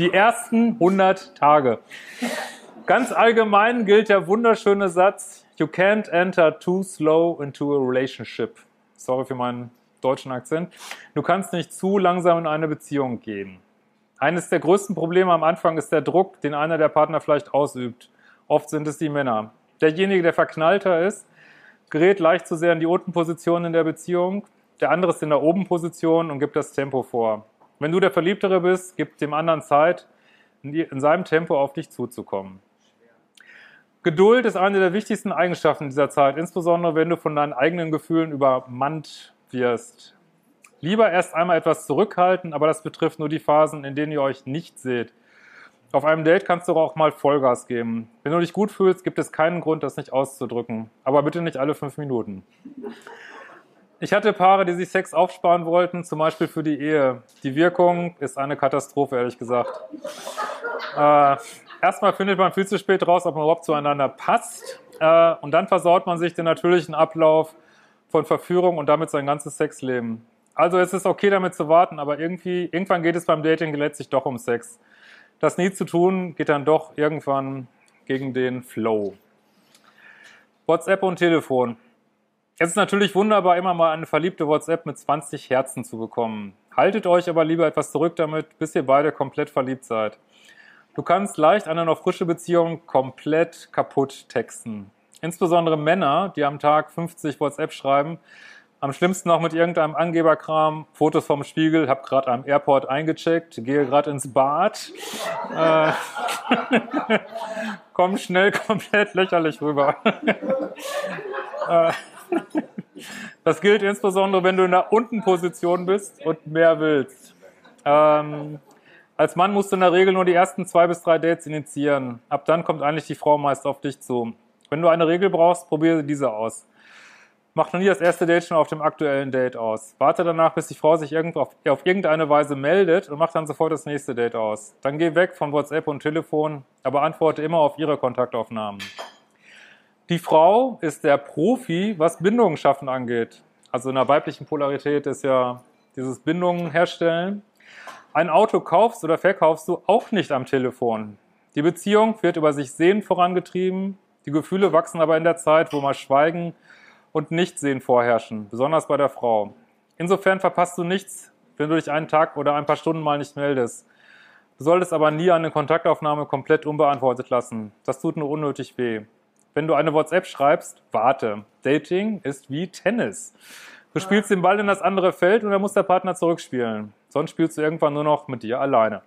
Die ersten 100 Tage. Ganz allgemein gilt der wunderschöne Satz, You can't enter too slow into a relationship. Sorry für meinen deutschen Akzent. Du kannst nicht zu langsam in eine Beziehung gehen. Eines der größten Probleme am Anfang ist der Druck, den einer der Partner vielleicht ausübt. Oft sind es die Männer. Derjenige, der verknallter ist, gerät leicht zu sehr in die Untenposition in der Beziehung. Der andere ist in der Obenposition und gibt das Tempo vor. Wenn du der Verliebtere bist, gib dem anderen Zeit, in seinem Tempo auf dich zuzukommen. Geduld ist eine der wichtigsten Eigenschaften dieser Zeit, insbesondere wenn du von deinen eigenen Gefühlen übermannt wirst. Lieber erst einmal etwas zurückhalten, aber das betrifft nur die Phasen, in denen ihr euch nicht seht. Auf einem Date kannst du auch mal Vollgas geben. Wenn du dich gut fühlst, gibt es keinen Grund, das nicht auszudrücken. Aber bitte nicht alle fünf Minuten. Ich hatte Paare, die sich Sex aufsparen wollten, zum Beispiel für die Ehe. Die Wirkung ist eine Katastrophe, ehrlich gesagt. Äh, erstmal findet man viel zu spät raus, ob man überhaupt zueinander passt. Äh, und dann versaut man sich den natürlichen Ablauf von Verführung und damit sein ganzes Sexleben. Also es ist okay, damit zu warten, aber irgendwie, irgendwann geht es beim Dating letztlich doch um Sex. Das nie zu tun, geht dann doch irgendwann gegen den Flow. WhatsApp und Telefon. Es ist natürlich wunderbar, immer mal eine verliebte WhatsApp mit 20 Herzen zu bekommen. Haltet euch aber lieber etwas zurück damit, bis ihr beide komplett verliebt seid. Du kannst leicht eine noch frische Beziehung komplett kaputt texten. Insbesondere Männer, die am Tag 50 WhatsApp schreiben, am schlimmsten noch mit irgendeinem Angeberkram, Fotos vom Spiegel, hab gerade am Airport eingecheckt, gehe gerade ins Bad, äh, komm schnell komplett lächerlich rüber. äh, das gilt insbesondere, wenn du in der Untenposition bist und mehr willst. Ähm, als Mann musst du in der Regel nur die ersten zwei bis drei Dates initiieren. Ab dann kommt eigentlich die Frau meist auf dich zu. Wenn du eine Regel brauchst, probiere diese aus. Mach noch nie das erste Date schon auf dem aktuellen Date aus. Warte danach, bis die Frau sich auf, auf irgendeine Weise meldet und mach dann sofort das nächste Date aus. Dann geh weg von WhatsApp und Telefon, aber antworte immer auf ihre Kontaktaufnahmen. Die Frau ist der Profi, was Bindungen schaffen angeht. Also in der weiblichen Polarität ist ja dieses Bindungen herstellen. Ein Auto kaufst oder verkaufst du auch nicht am Telefon. Die Beziehung wird über sich Sehen vorangetrieben. Die Gefühle wachsen aber in der Zeit, wo mal Schweigen und Nichtsehen vorherrschen, besonders bei der Frau. Insofern verpasst du nichts, wenn du dich einen Tag oder ein paar Stunden mal nicht meldest. Du solltest aber nie eine Kontaktaufnahme komplett unbeantwortet lassen. Das tut nur unnötig weh. Wenn du eine WhatsApp schreibst, warte. Dating ist wie Tennis. Du spielst den Ball in das andere Feld und dann muss der Partner zurückspielen. Sonst spielst du irgendwann nur noch mit dir alleine.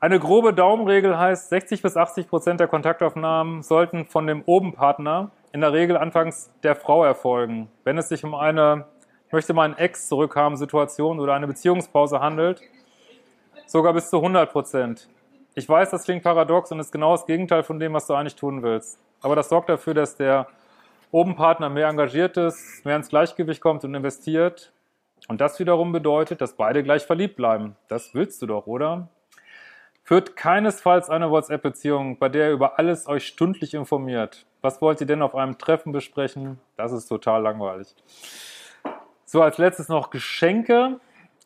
Eine grobe Daumenregel heißt, 60 bis 80 Prozent der Kontaktaufnahmen sollten von dem Obenpartner in der Regel anfangs der Frau erfolgen. Wenn es sich um eine, ich möchte mal einen Ex zurückhaben Situation oder eine Beziehungspause handelt, sogar bis zu 100 Prozent. Ich weiß, das klingt paradox und ist genau das Gegenteil von dem, was du eigentlich tun willst. Aber das sorgt dafür, dass der Obenpartner mehr engagiert ist, mehr ins Gleichgewicht kommt und investiert. Und das wiederum bedeutet, dass beide gleich verliebt bleiben. Das willst du doch, oder? Führt keinesfalls eine WhatsApp-Beziehung, bei der ihr über alles euch stündlich informiert. Was wollt ihr denn auf einem Treffen besprechen? Das ist total langweilig. So, als letztes noch Geschenke.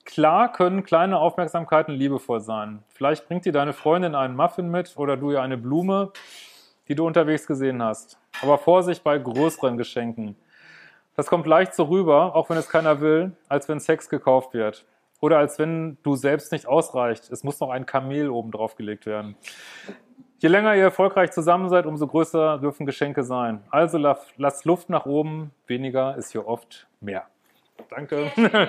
Klar können kleine Aufmerksamkeiten liebevoll sein. Vielleicht bringt dir deine Freundin einen Muffin mit oder du ihr eine Blume, die du unterwegs gesehen hast. Aber Vorsicht bei größeren Geschenken. Das kommt leicht so rüber, auch wenn es keiner will, als wenn Sex gekauft wird. Oder als wenn du selbst nicht ausreicht. Es muss noch ein Kamel oben drauf gelegt werden. Je länger ihr erfolgreich zusammen seid, umso größer dürfen Geschenke sein. Also lasst Luft nach oben. Weniger ist hier oft mehr. Danke.